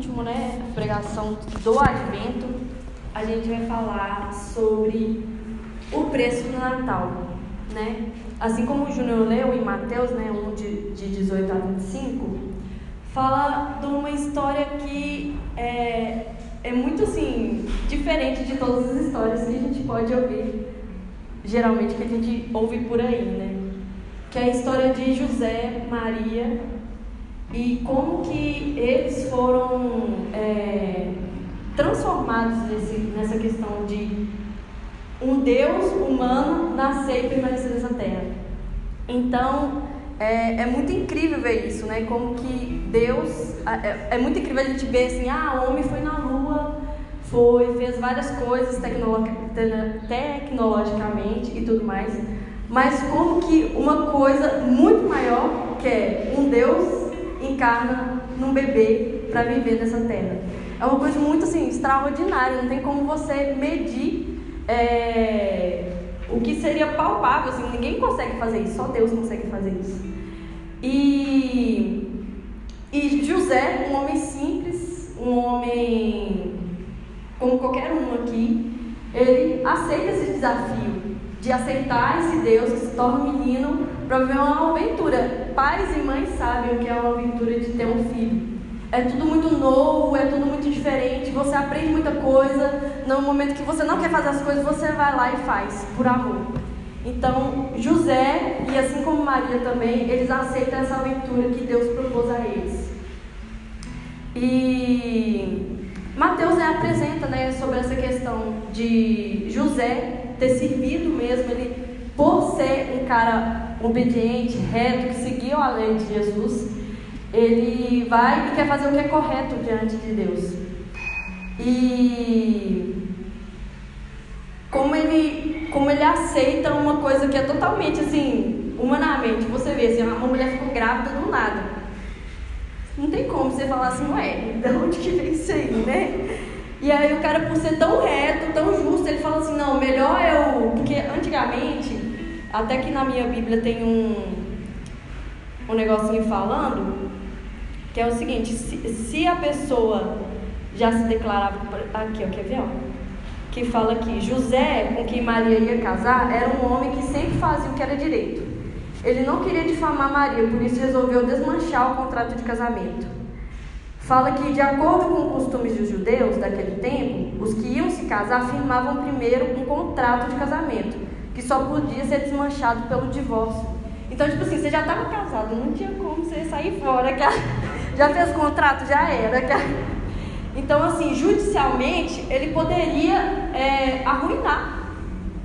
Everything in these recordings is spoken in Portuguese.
último, né, pregação do Advento, a gente vai falar sobre o preço do Natal, né? Assim como o Júnior leu em Mateus, né, 1 de, de 18 a 25, fala de uma história que é, é muito assim diferente de todas as histórias que a gente pode ouvir, geralmente que a gente ouve por aí, né? Que é a história de José, Maria e como que eles foram é, transformados nesse, nessa questão de um Deus humano nascer e permanecer nessa terra. Então, é, é, muito incrível ver isso, né? Como que Deus. É, é, muito incrível a gente ver assim: ah, o homem foi na lua, foi, fez várias coisas tecnolo tecnologicamente e tudo mais. Mas como que uma coisa muito maior, que é um Deus, encarna num bebê para viver nessa terra. É uma coisa muito assim, extraordinária, não tem como você medir é, o que seria palpável, assim, ninguém consegue fazer isso, só Deus consegue fazer isso. E, e José, um homem simples, um homem como qualquer um aqui, ele aceita esse desafio de aceitar esse Deus que se torna um menino para viver uma aventura. Pais e mães sabem o que é uma aventura de ter um filho. É tudo muito novo, é tudo muito diferente, você aprende muita coisa. No momento que você não quer fazer as coisas, você vai lá e faz, por amor. Então, José, e assim como Maria também, eles aceitam essa aventura que Deus propôs a eles. E Mateus né, apresenta né, sobre essa questão de José ter servido mesmo, ele, por ser um cara obediente, reto, que seguiu a lei de Jesus, ele vai e quer fazer o que é correto diante de Deus. E como ele, como ele aceita uma coisa que é totalmente assim, humanamente, você vê assim, uma mulher ficou grávida do nada. Não tem como você falar assim, ué, de onde que vem isso aí, né? E aí o cara, por ser tão reto, tão justo, ele fala assim, não, melhor eu. Porque antigamente, até que na minha Bíblia tem um, um negocinho falando, que é o seguinte, se, se a pessoa já se declarava. Aqui, ó, quer ver? Ó, que fala que José, com quem Maria ia casar, era um homem que sempre fazia o que era direito. Ele não queria difamar Maria, por isso resolveu desmanchar o contrato de casamento. Fala que, de acordo com os costumes dos judeus daquele tempo, os que iam se casar firmavam primeiro um contrato de casamento, que só podia ser desmanchado pelo divórcio. Então, tipo assim, você já estava casado, não tinha como você sair fora. Já fez contrato? Já era. Então, assim, judicialmente, ele poderia é, arruinar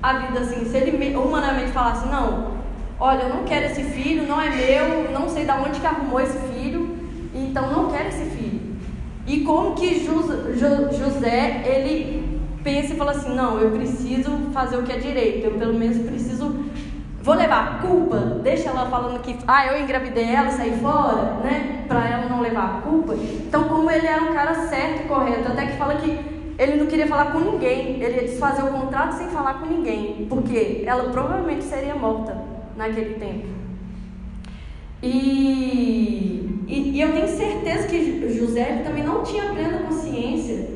a vida, assim, se ele humanamente falasse, não, olha, eu não quero esse filho, não é meu, não sei de onde que arrumou esse filho, então não quero esse filho. E como que José, ele pensa e fala assim, não, eu preciso fazer o que é direito, eu pelo menos preciso Vou levar a culpa? Deixa ela falando que, ah, eu engravidei ela saí fora, né? Pra ela não levar a culpa. Então, como ele era um cara certo e correto, até que fala que ele não queria falar com ninguém, ele ia desfazer o contrato sem falar com ninguém, porque ela provavelmente seria morta naquele tempo. E, e, e eu tenho certeza que José também não tinha plena consciência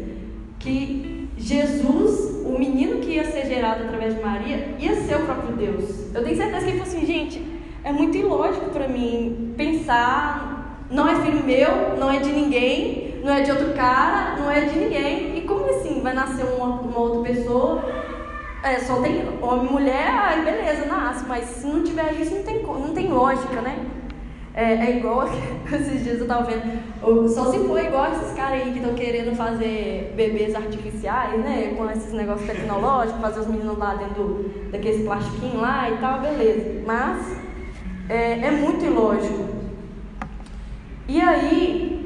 que Jesus o menino que ia ser gerado através de Maria ia ser o próprio Deus. Eu tenho certeza que ele falou assim, gente, é muito ilógico para mim pensar, não é filho meu, não é de ninguém, não é de outro cara, não é de ninguém. E como assim vai nascer uma, uma outra pessoa? É, só tem homem e mulher, aí beleza, nasce, mas se não tiver isso, não tem, não tem lógica, né? É, é igual esses dias eu tava vendo. Só se for igual esses caras aí que estão querendo fazer bebês artificiais, né? Com esses negócios tecnológicos, fazer os meninos lá dentro daqueles plastiquinhos lá e tal, beleza. Mas é, é muito ilógico. E aí,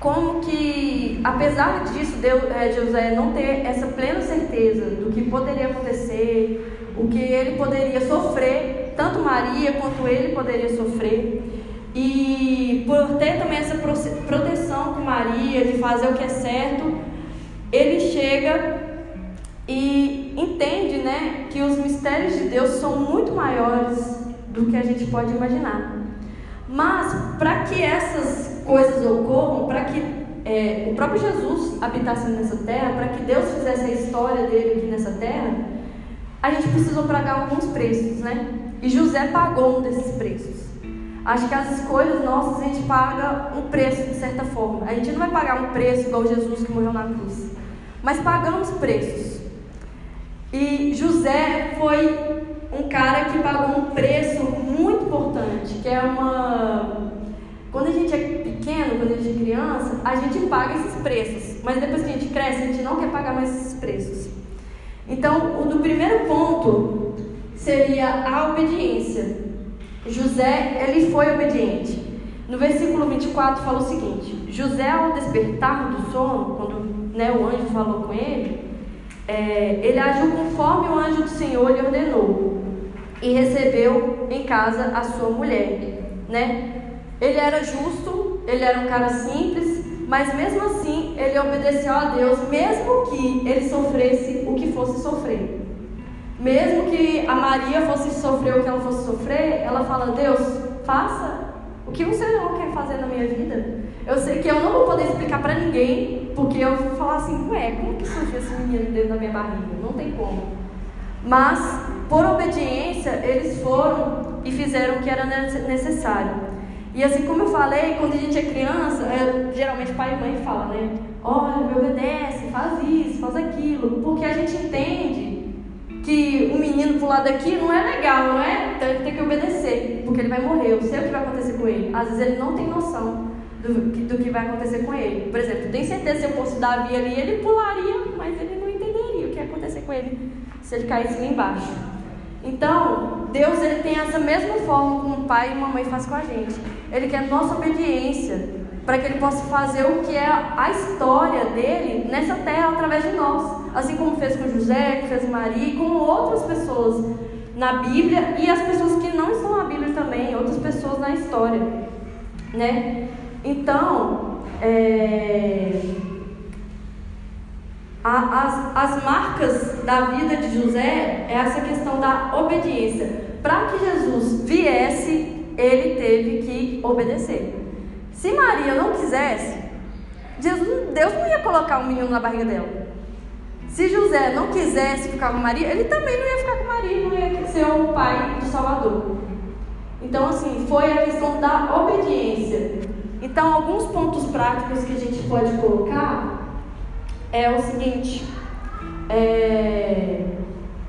como que, apesar disso, Deus, é, José não ter essa plena certeza do que poderia acontecer, o que ele poderia sofrer tanto Maria quanto ele poderia sofrer. E por ter também essa proteção com Maria, de fazer o que é certo, ele chega e entende né, que os mistérios de Deus são muito maiores do que a gente pode imaginar. Mas, para que essas coisas ocorram, para que é, o próprio Jesus habitasse nessa terra, para que Deus fizesse a história dele aqui nessa terra, a gente precisou pagar alguns preços, né? E José pagou um desses preços. Acho que as escolhas nossas a gente paga um preço de certa forma. A gente não vai pagar um preço igual Jesus que morreu na cruz, mas pagamos preços. E José foi um cara que pagou um preço muito importante, que é uma. Quando a gente é pequeno, quando a gente é criança, a gente paga esses preços, mas depois que a gente cresce, a gente não quer pagar mais esses preços. Então, o do primeiro ponto seria a obediência. José, ele foi obediente. No versículo 24 fala o seguinte: José, ao despertar do sono, quando né, o anjo falou com ele, é, ele agiu conforme o anjo do Senhor lhe ordenou e recebeu em casa a sua mulher, né? Ele era justo, ele era um cara simples, mas mesmo assim ele obedeceu a Deus, mesmo que ele sofresse o que fosse sofrer. Mesmo que a Maria fosse sofrer o que ela fosse sofrer, ela fala: Deus, faça o que você não quer fazer na minha vida. Eu sei que eu não vou poder explicar para ninguém, porque eu vou falar assim: ué, como que surgiu esse menino dentro da minha barriga? Não tem como. Mas, por obediência, eles foram e fizeram o que era necessário. E assim como eu falei, quando a gente é criança, é, geralmente pai e mãe falam, né? Olha, me obedece, faz isso, faz aquilo. Porque a gente entende que um menino pular daqui não é legal, não é? Então ele tem que obedecer, porque ele vai morrer. Eu sei o que vai acontecer com ele. Às vezes ele não tem noção do, do que vai acontecer com ele. Por exemplo, tem certeza se eu fosse Davi ali, ele pularia, mas ele não entenderia o que ia acontecer com ele se ele caísse lá embaixo. Então, Deus ele tem essa mesma forma como o pai e a mamãe faz com a gente. Ele quer nossa obediência para que ele possa fazer o que é a história dele nessa terra através de nós, assim como fez com José, que fez com Maria e com outras pessoas na Bíblia e as pessoas que não estão na Bíblia também, outras pessoas na história, né? Então, é... as, as marcas da vida de José é essa questão da obediência. Para que Jesus viesse, ele teve que obedecer. Se Maria não quisesse, Jesus, Deus não ia colocar um menino na barriga dela. Se José não quisesse ficar com Maria, ele também não ia ficar com Maria, não ia ser o pai de Salvador. Então, assim, foi a questão da obediência. Então, alguns pontos práticos que a gente pode colocar é o seguinte: é,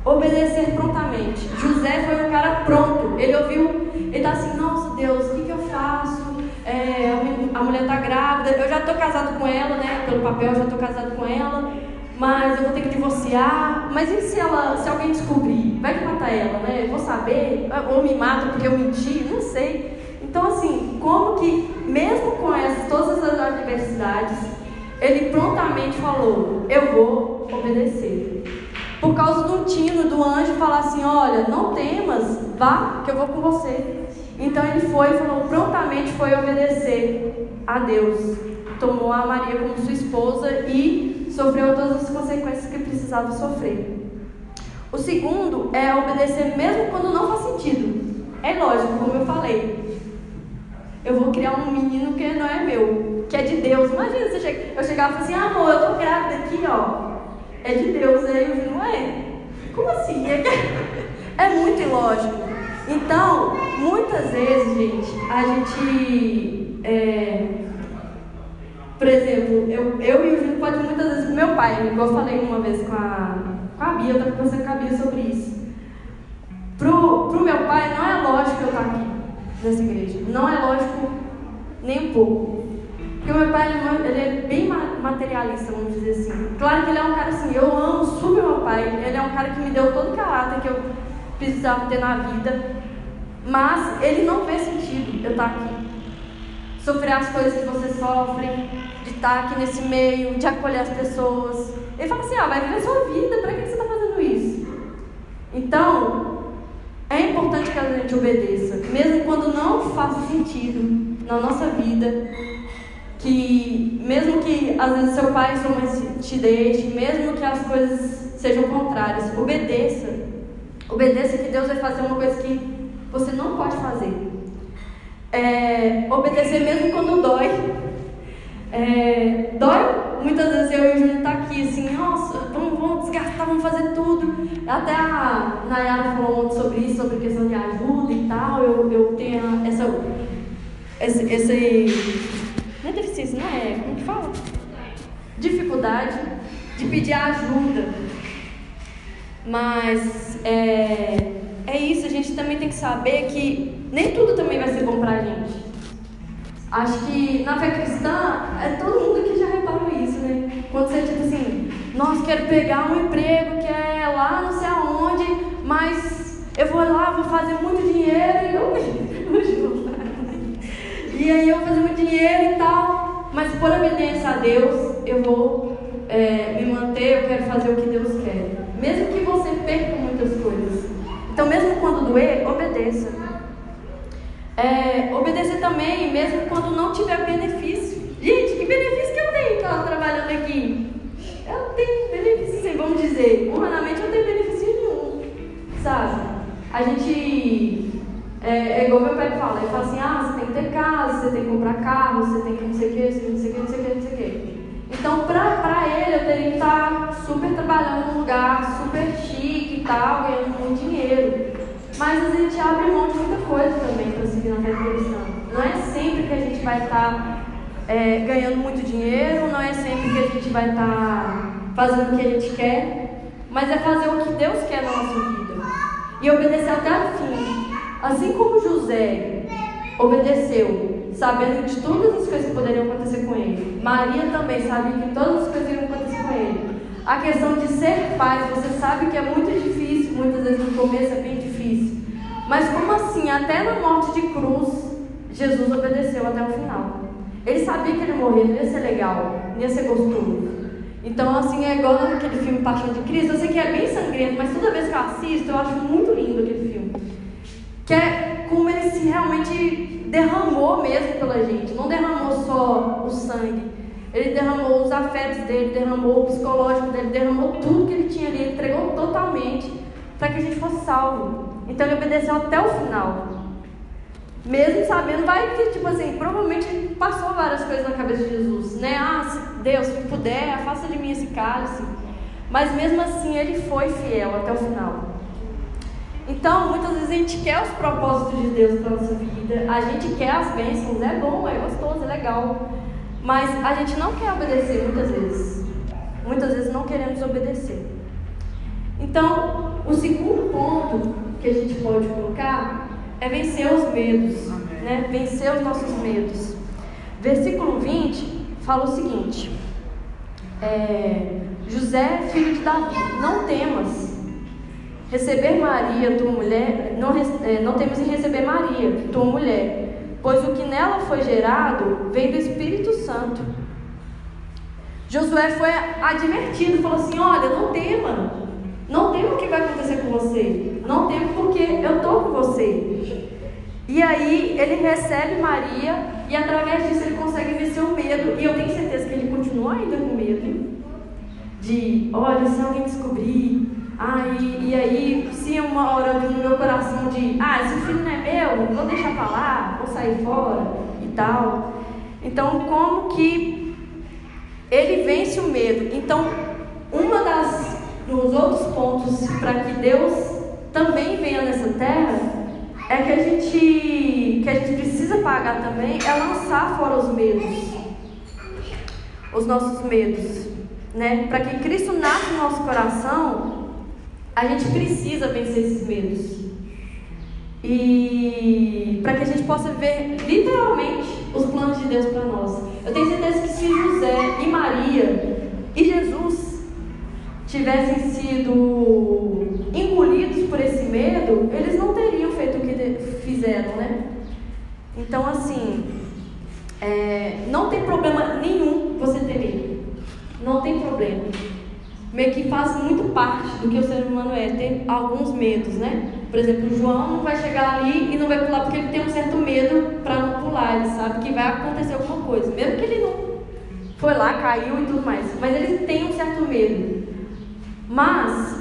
obedecer prontamente. José foi um cara pronto. Ele ouviu, ele está assim: Nossa Deus, o que, que eu faço? É, a mulher está grávida, eu já estou casado com ela, né? Pelo papel, já estou casado com ela, mas eu vou ter que divorciar. Mas e se, ela, se alguém descobrir? Vai que matar ela, né? Eu vou saber, ou me mata porque eu menti, não sei. Então, assim, como que, mesmo com essas, todas as adversidades, ele prontamente falou: Eu vou obedecer. Por causa do tino do anjo falar assim: Olha, não temas, vá, que eu vou com você. Então ele foi, falou, prontamente foi obedecer a Deus. Tomou a Maria como sua esposa e sofreu todas as consequências que precisava sofrer. O segundo é obedecer mesmo quando não faz sentido. É lógico, como eu falei. Eu vou criar um menino que não é meu, que é de Deus. Imagina che... eu chegava e assim, ah, amor, eu tô grávida aqui, ó. É de Deus, aí eu não é. Como assim? É, é muito ilógico. Então, muitas vezes, gente, a gente. É, por exemplo, eu, eu e o Júlio pode muitas vezes com meu pai, igual eu falei uma vez com a, com a Bia, eu estava conversando com a Bia sobre isso. Pro, pro meu pai não é lógico eu estar aqui nessa igreja. Não é lógico nem um pouco. Porque meu pai ele, ele é bem materialista, vamos dizer assim. Claro que ele é um cara assim, eu amo super meu pai, ele é um cara que me deu todo o caráter que eu precisava ter na vida. Mas ele não vê sentido eu estar aqui. Sofrer as coisas que você sofre, de estar aqui nesse meio, de acolher as pessoas. Ele fala assim: ah, vai viver sua vida, para que você está fazendo isso? Então, é importante que a gente obedeça, mesmo quando não faça sentido na nossa vida. Que, mesmo que às vezes seu pai sua mãe te deixe, mesmo que as coisas sejam contrárias, obedeça. Obedeça que Deus vai fazer uma coisa que você não pode fazer. É, obedecer mesmo quando dói. É, dói muitas vezes eu e o Júnior tá aqui assim, nossa, vamos, vamos desgastar, vamos fazer tudo. Até a Nayara falou ontem sobre isso, sobre questão de ajuda e tal. Eu, eu tenho essa. Esse, esse. Não é deficiência, não é? Como que fala? Dificuldade de pedir ajuda. Mas é, é isso, a gente também tem que saber que nem tudo também vai ser bom pra gente. Acho que na fé cristã, é todo mundo que já reparou isso, né? Quando você, tipo assim, nossa, quero pegar um emprego que é lá não sei aonde, mas eu vou lá, vou fazer muito dinheiro e eu. e aí eu vou fazer muito dinheiro e tal, mas por obediência a Deus, eu vou é, me manter, eu quero fazer o que Deus quer. Mesmo que você perca muitas coisas. Então, mesmo quando doer, obedeça. É, obedecer também, mesmo quando não tiver benefício. Gente, que benefício que eu tenho então, trabalhando aqui? Eu tenho benefício, sim, vamos dizer. Humanamente eu tenho benefício nenhum. Sabe? A gente. É, é igual meu pai fala, ele fala assim, ah, você tem que ter casa, você tem que comprar carro, você tem que não sei o que, você tem que não sei o que, não sei o que, não sei o que. Então, para ele, eu teria que estar super trabalhando num lugar super chique e tal, ganhando dinheiro. Mas a gente abre mão de muita coisa também para seguir na cristã. Não é sempre que a gente vai estar é, ganhando muito dinheiro, não é sempre que a gente vai estar fazendo o que a gente quer, mas é fazer o que Deus quer na nossa vida. E obedecer até o fim. Assim como José obedeceu, sabendo de todas as coisas que poderiam acontecer com ele. Maria também sabia que todas as coisas iam acontecer com ele. A questão de ser pai, você sabe que é muito difícil, muitas vezes no começo é bem difícil. Mas como assim, até na morte de cruz, Jesus obedeceu até o final. Ele sabia que ele morrer não ia ser legal, não ia ser gostoso. Então, assim, é igual naquele filme Paixão de Cristo. Eu sei que é bem sangrento, mas toda vez que eu assisto, eu acho muito lindo aquele filme. Que é como ele se realmente derramou mesmo pela gente. Não derramou só o sangue. Ele derramou os afetos dele, derramou o psicológico dele, derramou tudo que ele tinha ali, ele entregou totalmente para que a gente fosse salvo. Então ele obedeceu até o final. Mesmo sabendo, vai que, tipo assim, provavelmente passou várias coisas na cabeça de Jesus, né? Ah, se Deus, se puder, afasta de mim esse cálice. Mas mesmo assim, ele foi fiel até o final. Então, muitas vezes a gente quer os propósitos de Deus para nossa vida, a gente quer as bênçãos, é bom, é gostoso, é legal. Mas a gente não quer obedecer muitas vezes. Muitas vezes não queremos obedecer. Então, o segundo ponto que a gente pode colocar é vencer os medos, né? Vencer os nossos medos. Versículo 20 fala o seguinte: é, José, filho de Davi, não temas receber Maria, tua mulher, não, é, não temos em receber Maria, tua mulher, pois o que nela foi gerado vem do Espírito Santo. Josué foi advertido, falou assim: Olha, não tema, não tema o que vai acontecer com você. Não tema porque eu estou com você. E aí ele recebe Maria e através disso ele consegue vencer o medo. E eu tenho certeza que ele continua ainda com medo. De, olha, se alguém descobrir. Ah, e, aí, se uma hora no meu coração de, ah, esse filho não é meu, vou deixar pra lá, vou sair fora e tal. Então, como que ele vence o medo? Então, uma das nos outros pontos para que Deus também venha nessa terra é que a gente que a gente precisa pagar também é lançar fora os medos, os nossos medos, né? Para que Cristo nasça no nosso coração, a gente precisa vencer esses medos. E para que a gente possa ver literalmente os planos de Deus para nós. Eu tenho certeza que se José e Maria e Jesus tivessem sido engolidos por esse medo, eles não teriam feito o que fizeram, né? Então, assim, é, não tem problema nenhum você ter medo. Não tem problema. Meio que faz muito parte do que o ser humano é, ter alguns medos, né? Por exemplo, o João não vai chegar ali e não vai pular porque ele tem um certo medo para não pular. Ele sabe que vai acontecer alguma coisa, mesmo que ele não foi lá, caiu e tudo mais. Mas ele tem um certo medo. Mas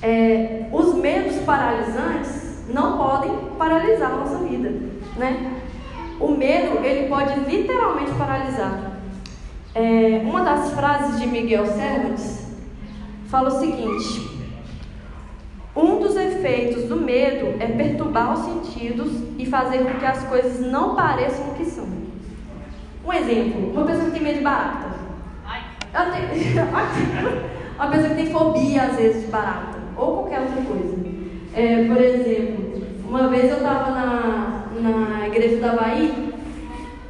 é, os medos paralisantes não podem paralisar a nossa vida, né? O medo ele pode literalmente paralisar. É, uma das frases de Miguel Cervantes fala o seguinte: um dos efeitos do medo é perturbar os sentidos e fazer com que as coisas não pareçam o que são. Um exemplo: uma pessoa que tem medo de barata. uma pessoa que tem fobia, às vezes, de barata. Ou qualquer outra coisa. É, por exemplo, uma vez eu estava na, na igreja da Bahia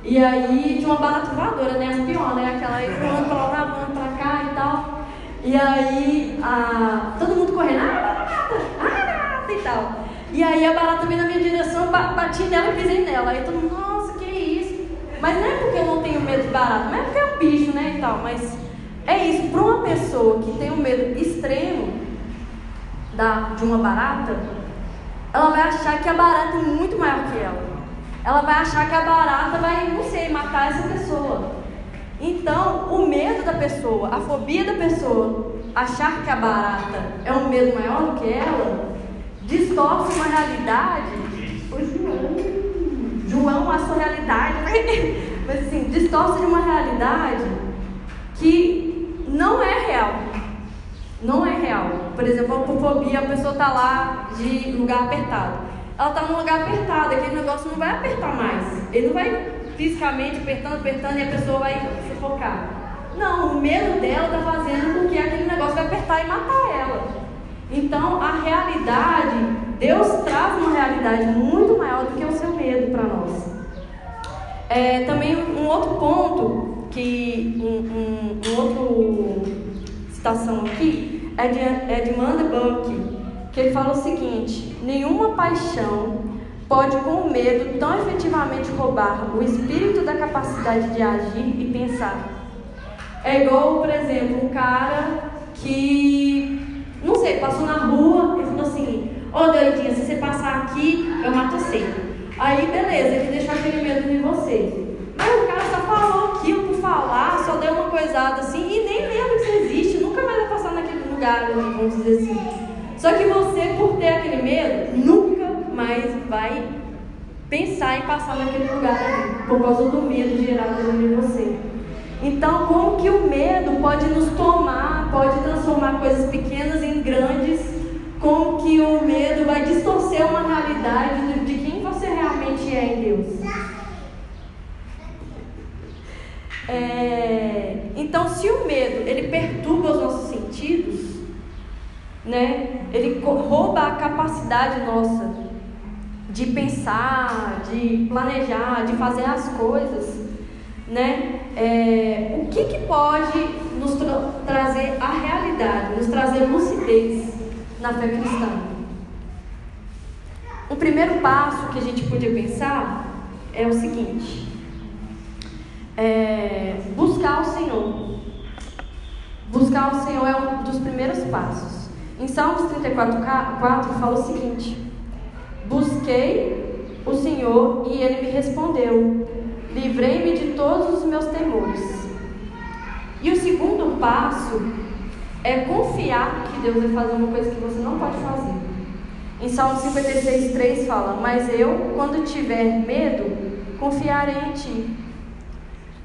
e aí tinha uma barata voadora, né? As pior, né? Aquela aí voando pra lá, voando pra cá e tal. E aí a, todo mundo correndo, ah, barata, ah, barata e tal. E aí a barata veio na minha direção, bati nela e pisei nela. Aí todo mundo, nossa, que isso? Mas não é porque eu não tenho medo de barata, não é porque é um bicho, né? E tal, mas é isso, para uma pessoa que tem um medo extremo da, de uma barata, ela vai achar que a barata é muito maior que ela. Ela vai achar que a barata vai, não sei, matar essa pessoa. Então, o medo da pessoa, a fobia da pessoa, achar que a barata é um medo maior do que ela, distorce uma realidade. O João, João, a sua realidade, mas assim, distorce de uma realidade que não é real. Não é real. Por exemplo, a fobia, a pessoa está lá de lugar apertado. Ela está num lugar apertado, aquele negócio não vai apertar mais. Ele não vai fisicamente apertando, apertando e a pessoa vai sufocar. Não, o medo dela está fazendo com que aquele negócio vai apertar e matar ela. Então, a realidade, Deus traz uma realidade muito maior do que o seu medo para nós. É, também um outro ponto, que um, um, um outro citação aqui, é de, é de Manda Buck, que ele fala o seguinte: nenhuma paixão pode, com medo, tão efetivamente roubar o espírito da capacidade de agir e pensar. É igual, por exemplo, um cara que, não sei, passou na rua e falou assim: Ô oh, doidinha, se você passar aqui, eu mato você. Aí, beleza, ele deixou aquele medo em você. Mas o cara só falou aquilo por falar, coisada assim e nem lembra que isso existe, nunca mais vai passar naquele lugar, vamos dizer assim. Só que você, por ter aquele medo, nunca mais vai pensar em passar naquele lugar por causa do medo gerado em você. Então, como que o medo pode nos tomar, pode transformar coisas pequenas em grandes? Como que o medo vai distorcer uma realidade de quem você realmente é em Deus? É, então, se o medo ele perturba os nossos sentidos, né? Ele rouba a capacidade nossa de pensar, de planejar, de fazer as coisas, né? É, o que, que pode nos tra trazer a realidade, nos trazer lucidez na fé cristã? Um primeiro passo que a gente podia pensar é o seguinte: é buscar o Senhor. Buscar o Senhor é um dos primeiros passos. Em Salmos 34, 4 fala o seguinte: Busquei o Senhor e ele me respondeu, livrei-me de todos os meus temores. E o segundo passo é confiar que Deus vai fazer uma coisa que você não pode fazer. Em Salmo 56, 3 fala: Mas eu, quando tiver medo, confiarei em ti.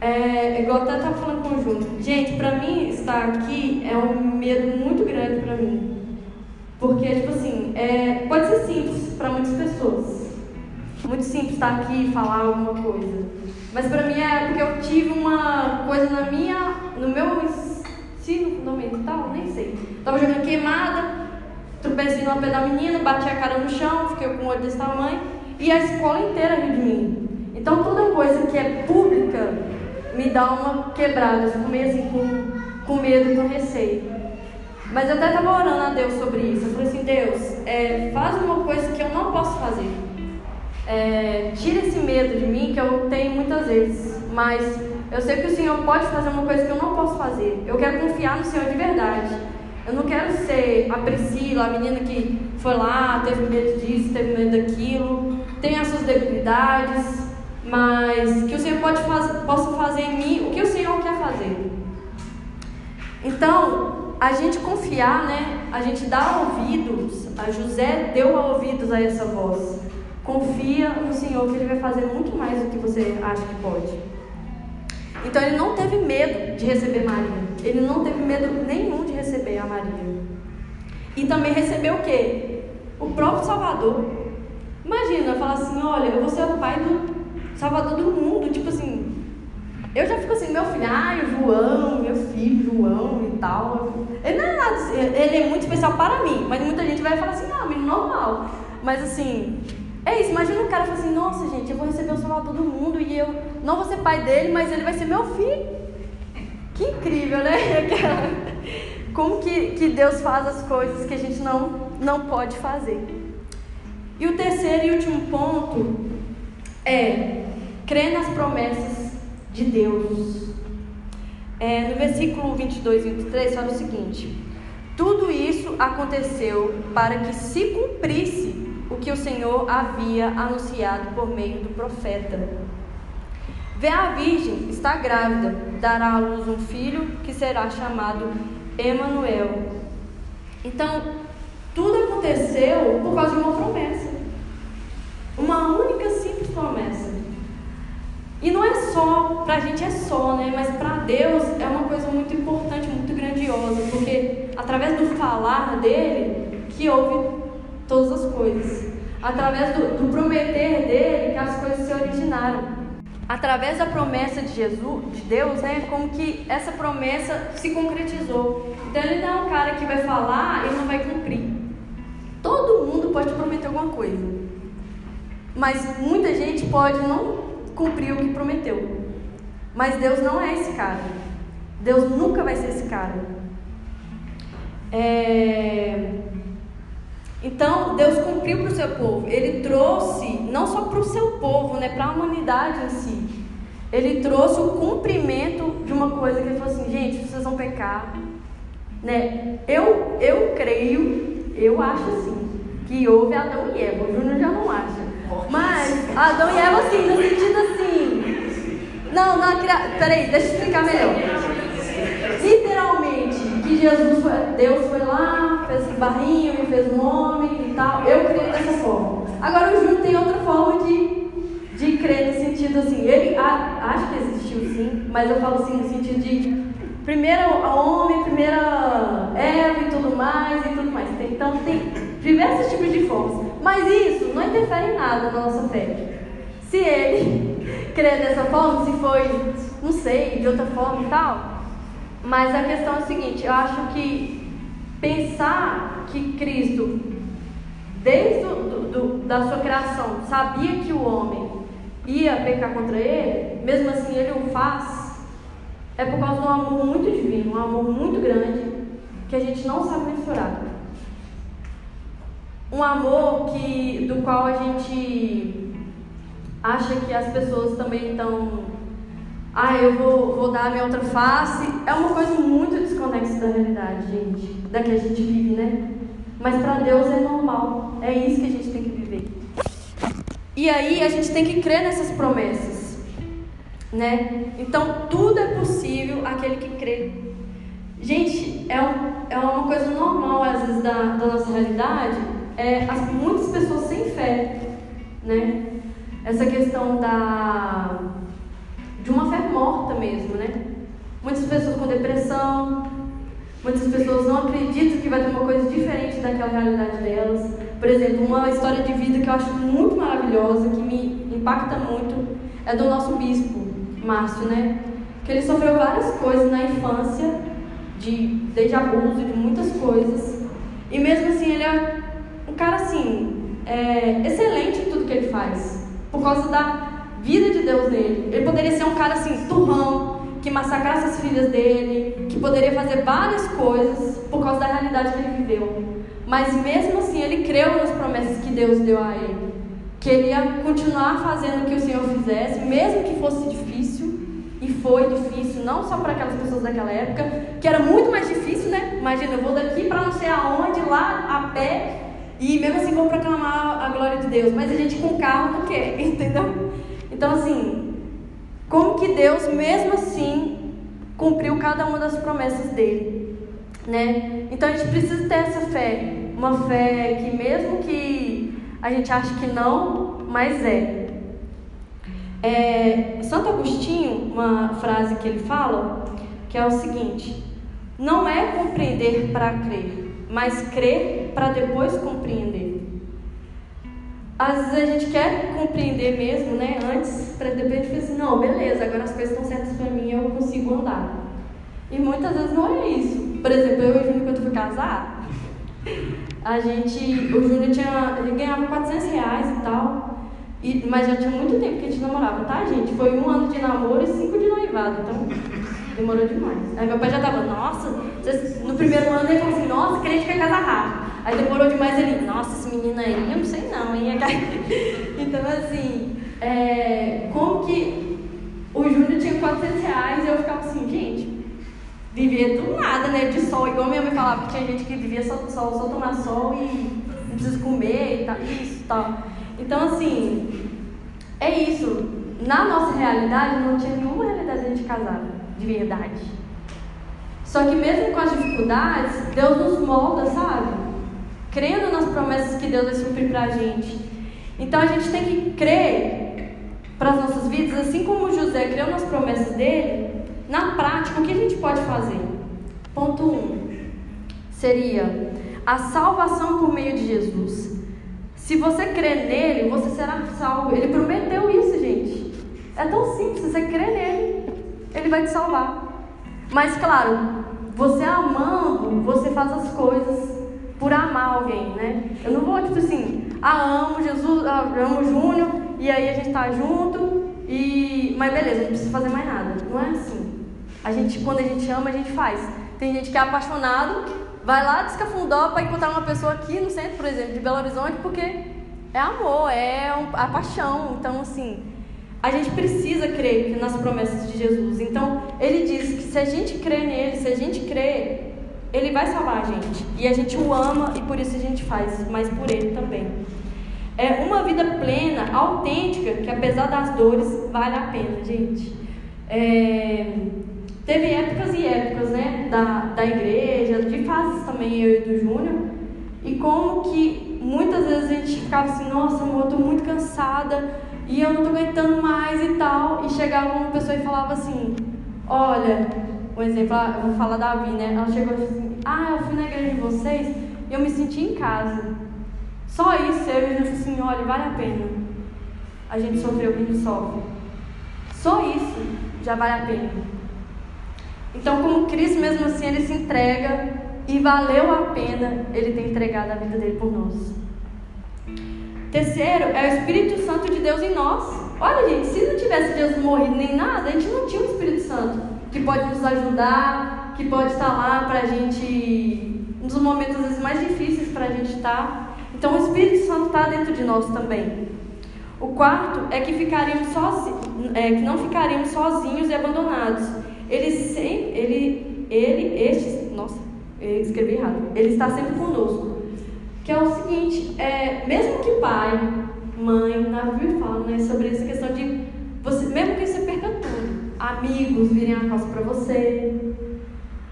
É, igual até estava falando com o Júnior. Gente, para mim estar aqui é um medo muito grande para mim. Porque, tipo assim, é, pode ser simples para muitas pessoas. Muito simples estar aqui e falar alguma coisa. Mas para mim é porque eu tive uma coisa na minha, no meu ensino fundamental, nem sei. Tava jogando queimada, tropecei no pé da menina, bati a cara no chão, fiquei com o olho desse tamanho, e a escola inteira riu de mim. Então toda coisa que é pública me dá uma quebrada, eu meio assim com, com medo, com receio. Mas eu até estava orando a Deus sobre isso. Eu falei assim, Deus, é, faz uma coisa que eu não posso fazer. É, tira esse medo de mim que eu tenho muitas vezes. Mas eu sei que o Senhor pode fazer uma coisa que eu não posso fazer. Eu quero confiar no Senhor de verdade. Eu não quero ser a Priscila, a menina que foi lá, teve medo disso, teve medo daquilo, tem as suas debilidades, mas que o Senhor pode faz, possa fazer em mim o que o Senhor quer fazer. Então, a gente confiar, né? A gente dá ouvidos. A José deu ouvidos a essa voz. Confia no Senhor que Ele vai fazer muito mais do que você acha que pode. Então ele não teve medo de receber Maria. Ele não teve medo nenhum de receber a Maria. E também recebeu o quê? O próprio Salvador. Imagina, falar assim, olha, eu vou ser o pai do Salvador do mundo. Tipo assim, eu já fico assim, meu filho, João, meu filho, João e tal. Ele não é nada, ele é muito especial para mim, mas muita gente vai falar assim, não, menino normal. Mas assim, é isso, imagina o cara falar assim, nossa gente, eu vou receber o Salvador do mundo e eu não vou ser pai dele, mas ele vai ser meu filho. Que incrível, né? Como que, que Deus faz as coisas que a gente não, não pode fazer. E o terceiro e último ponto é crer nas promessas de Deus. É, no versículo 22 e 23 fala o seguinte: Tudo isso aconteceu para que se cumprisse o que o Senhor havia anunciado por meio do profeta. Vê a virgem está grávida, dará à luz um filho que será chamado Emanuel. Então, tudo aconteceu por causa de uma promessa. Uma única simples promessa. Só, pra gente é só, né? Mas para Deus é uma coisa muito importante, muito grandiosa, porque através do falar dele que houve todas as coisas. Através do, do prometer dele que as coisas se originaram através da promessa de Jesus, de Deus, né, como que essa promessa se concretizou. Então ele não é um cara que vai falar e não vai cumprir. Todo mundo pode prometer alguma coisa, mas muita gente pode não cumprir o que prometeu. Mas Deus não é esse cara. Deus nunca vai ser esse cara. É... Então, Deus cumpriu para o seu povo. Ele trouxe, não só para o seu povo, né, para a humanidade em si. Ele trouxe o cumprimento de uma coisa que ele falou assim: gente, vocês vão pecar. Né? Eu, eu creio, eu acho assim, que houve Adão e Eva. O Júnior já não acha. Mas Adão e Eva, assim, no sentido assim. Não, não, peraí, deixa eu explicar melhor. Literalmente, que Jesus foi, Deus foi lá, fez esse barrinho, e fez um homem e tal. Eu creio dessa forma. Agora o Júnior tem outra forma de, de crer no sentido assim. Ele a, acha que existiu sim, mas eu falo assim no sentido de primeiro homem, primeira Eva e tudo mais e tudo mais. Então tem diversos tipos de formas. Mas isso não interfere em nada na nossa fé. Se ele crer dessa forma, se foi, não sei, de outra forma e tal, mas a questão é a seguinte: eu acho que pensar que Cristo, desde do, do, da sua criação, sabia que o homem ia pecar contra ele, mesmo assim ele o faz, é por causa de um amor muito divino, um amor muito grande, que a gente não sabe mensurar. Um amor que, do qual a gente acha que as pessoas também estão ah, eu vou, vou dar a minha outra face, é uma coisa muito desconexa da realidade, gente, da que a gente vive, né? Mas para Deus é normal, é isso que a gente tem que viver. E aí a gente tem que crer nessas promessas, né? Então tudo é possível aquele que crê. Gente, é, um, é uma coisa normal às vezes da, da nossa realidade, é as, muitas pessoas sem fé, né? Essa questão da de uma fé morta mesmo, né? Muitas pessoas com depressão, muitas pessoas não acreditam que vai ter uma coisa diferente daquela realidade delas. Por exemplo, uma história de vida que eu acho muito maravilhosa, que me impacta muito, é do nosso bispo, Márcio, né? Que ele sofreu várias coisas na infância, de, desde abuso, de muitas coisas. E mesmo assim, ele é um cara assim, é, excelente em tudo que ele faz. Por causa da vida de Deus nele. Ele poderia ser um cara assim, turrão, que massacrasse as filhas dele, que poderia fazer várias coisas por causa da realidade que ele viveu. Mas mesmo assim, ele creu nas promessas que Deus deu a ele. Que ele ia continuar fazendo o que o Senhor fizesse, mesmo que fosse difícil. E foi difícil, não só para aquelas pessoas daquela época, que era muito mais difícil, né? Imagina, eu vou daqui para não sei aonde, lá a pé, e mesmo assim vou proclamar a glória de Deus. Mas a gente com carro não quer, entendeu? Então, assim, como que Deus, mesmo assim, cumpriu cada uma das promessas dele, né? Então, a gente precisa ter essa fé, uma fé que, mesmo que a gente ache que não, mas é. É, Santo Agostinho, uma frase que ele fala, que é o seguinte: não é compreender para crer, mas crer para depois compreender. Às vezes a gente quer compreender mesmo, né? Antes, para depois a gente assim, não, beleza, agora as coisas estão certas para mim, eu consigo andar. E muitas vezes não é isso. Por exemplo, eu e o Júnior, quando fui casar, a gente, o Júnior tinha, ele ganhava 400 reais e tal, e, mas já tinha muito tempo que a gente namorava, tá, gente? Foi um ano de namoro e cinco de noivado, então demorou demais. Aí meu pai já tava, nossa, no primeiro ano ele falou assim, nossa, queria que casar rápido. Aí demorou demais ele, nossa, esse menino aí, eu não sei não, hein? então assim, é, como que o Júnior tinha 400 reais e eu ficava assim, gente, vivia do nada, né? De sol, igual minha mãe falava que tinha gente que vivia só, só, só tomar sol e não precisa comer e tal, isso e tal. Então assim, é isso. Na nossa realidade não tinha nenhuma realidade de casar, de verdade. Só que mesmo com as dificuldades, Deus nos molda, sabe? crendo nas promessas que Deus vai suprir para a gente. Então a gente tem que crer para as nossas vidas, assim como José creu nas promessas dele, na prática, o que a gente pode fazer? Ponto 1 um, seria a salvação por meio de Jesus. Se você crer nele, você será salvo. Ele prometeu isso, gente. É tão simples, você crê nele, ele vai te salvar. Mas claro, você amando, você faz as coisas por amar alguém, né? Eu não vou, tipo assim, ah, amo Jesus, ah, amo Júnior, e aí a gente tá junto, e... mas beleza, não precisa fazer mais nada. Não é assim. A gente, quando a gente ama, a gente faz. Tem gente que é apaixonado, vai lá de Escafundó para encontrar uma pessoa aqui no centro, por exemplo, de Belo Horizonte, porque é amor, é um, a paixão. Então, assim, a gente precisa crer nas promessas de Jesus. Então, ele diz que se a gente crê nele, se a gente crê ele vai salvar a gente. E a gente o ama e por isso a gente faz, mas por ele também. É uma vida plena, autêntica, que apesar das dores, vale a pena, gente. É, teve épocas e épocas, né, da, da igreja, de fases também, eu e do Júnior, e como que muitas vezes a gente ficava assim, nossa, amor, eu tô muito cansada e eu não tô aguentando mais e tal, e chegava uma pessoa e falava assim, olha, um exemplo, eu vou falar da Davi, né? Ela chegou e disse assim, ah, eu fui na igreja de vocês e eu me senti em casa. Só isso, eu disse assim, olha, vale a pena. A gente sofreu o que a gente sofre. Só isso já vale a pena. Então, como Cristo mesmo assim, ele se entrega e valeu a pena ele ter entregado a vida dele por nós. Terceiro, é o Espírito Santo de Deus em nós. Olha, gente, se não tivesse Deus morrido nem nada, a gente não tinha o Espírito Santo que pode nos ajudar, que pode estar lá para a gente, nos momentos às vezes mais difíceis para a gente estar. Então o Espírito Santo está dentro de nós também. O quarto é que ficaríamos sozinhos, é, que não ficaríamos sozinhos e abandonados. Ele sempre, ele, ele, este, nossa, eu escrevi errado. Ele está sempre conosco. Que é o seguinte, é, mesmo que pai, mãe, na Bíblia fala né, sobre essa questão de você, mesmo que você perca tudo, amigos virem a causa para você,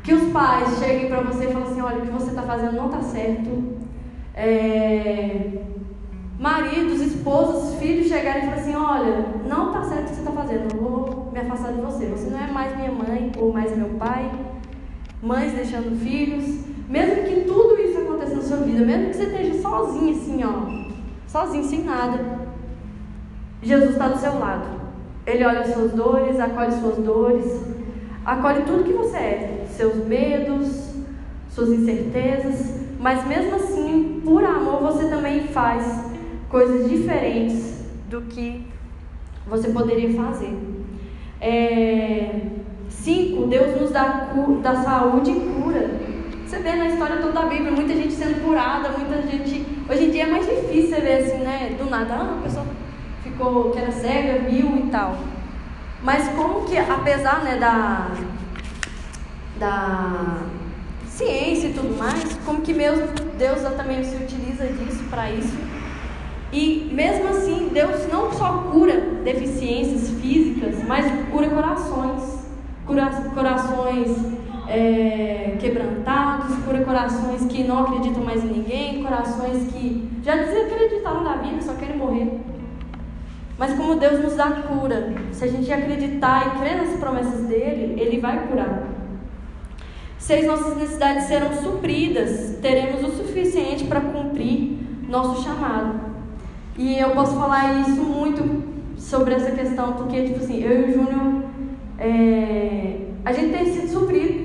que os pais cheguem para você e falem assim, olha, o que você está fazendo não está certo. É... Maridos, esposas, filhos chegarem e falarem assim, olha, não está certo o que você está fazendo, eu vou me afastar de você. Você não é mais minha mãe ou mais meu pai. Mães deixando filhos. Mesmo que tudo isso aconteça na sua vida, mesmo que você esteja sozinho assim, ó, sozinho, sem nada, Jesus está do seu lado. Ele olha as suas dores, acolhe suas dores, acolhe tudo que você é, seus medos, suas incertezas, mas mesmo assim, por amor, você também faz coisas diferentes do que você poderia fazer. É, cinco, Deus nos dá, dá saúde e cura. Você vê na história toda da Bíblia, muita gente sendo curada, muita gente. Hoje em dia é mais difícil você ver assim, né? Do nada, ah, a pessoa ficou, que era cega, viu e tal. Mas como que, apesar né, da, da ciência e tudo mais, como que meu Deus também se utiliza disso para isso. E mesmo assim, Deus não só cura deficiências físicas, mas cura corações. Cura corações é, quebrantados, cura corações que não acreditam mais em ninguém, corações que já desacreditaram da vida, só querem morrer. Mas como Deus nos dá cura, se a gente acreditar e crer nas promessas dele, ele vai curar. Se nossas necessidades serão supridas, teremos o suficiente para cumprir nosso chamado. E eu posso falar isso muito sobre essa questão, porque, tipo assim, eu e o Júnior, é, a gente tem sido suprido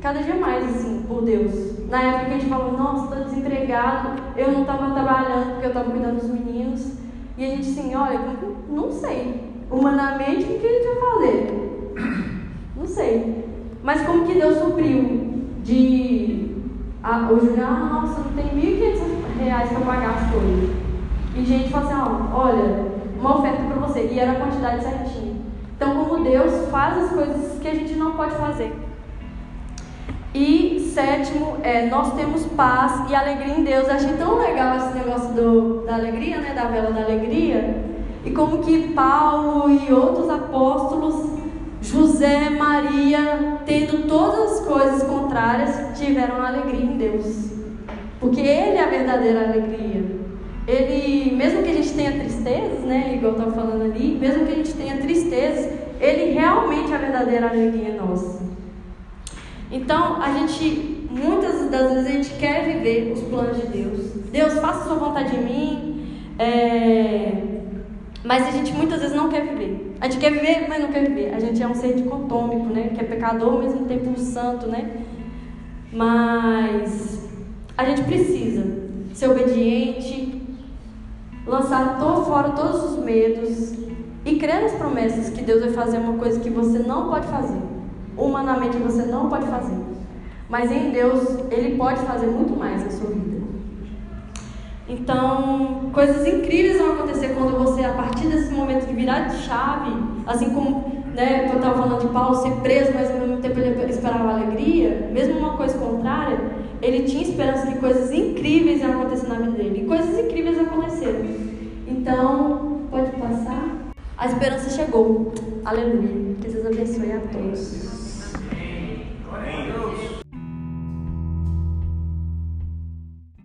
cada dia mais, assim, por Deus. Na época a gente falou, nossa, estou desempregado, eu não estava trabalhando porque eu estava cuidando dos meninos. E a gente assim, olha, não sei. Humanamente, o que a gente vai fazer? Não sei. Mas como que Deus supriu de. Ah, o Júnior, ah, nossa, não tem 1.500 reais para pagar as coisas. E gente fala assim, ó, olha, uma oferta para você. E era a quantidade certinha. Então, como Deus faz as coisas que a gente não pode fazer. E sétimo, é, nós temos paz e alegria em Deus. Eu achei tão legal esse negócio do, da alegria, né? Da vela da alegria. E como que Paulo e outros apóstolos, José, Maria, tendo todas as coisas contrárias, tiveram alegria em Deus. Porque Ele é a verdadeira alegria. Ele, mesmo que a gente tenha tristezas, né? Igual eu falando ali, mesmo que a gente tenha tristezas, Ele realmente é a verdadeira alegria nossa. Então, a gente, muitas das vezes, a gente quer viver os planos de Deus. Deus, faça sua vontade em mim. É... Mas a gente muitas vezes não quer viver. A gente quer viver, mas não quer viver. A gente é um ser dicotômico, né? Que é pecador ao mesmo tempo santo, né? Mas a gente precisa ser obediente, lançar fora todos os medos e crer nas promessas que Deus vai fazer uma coisa que você não pode fazer humanamente você não pode fazer. Mas em Deus, Ele pode fazer muito mais na sua vida. Então, coisas incríveis vão acontecer quando você, a partir desse momento de virar de chave, assim como né, eu estava falando de Paulo ser preso, mas ao mesmo tempo ele esperava alegria, mesmo uma coisa contrária, ele tinha esperança que coisas incríveis iam acontecer na vida dele. E coisas incríveis aconteceram. Então, pode passar. A esperança chegou. Aleluia. Que Deus abençoe a todos. Amém.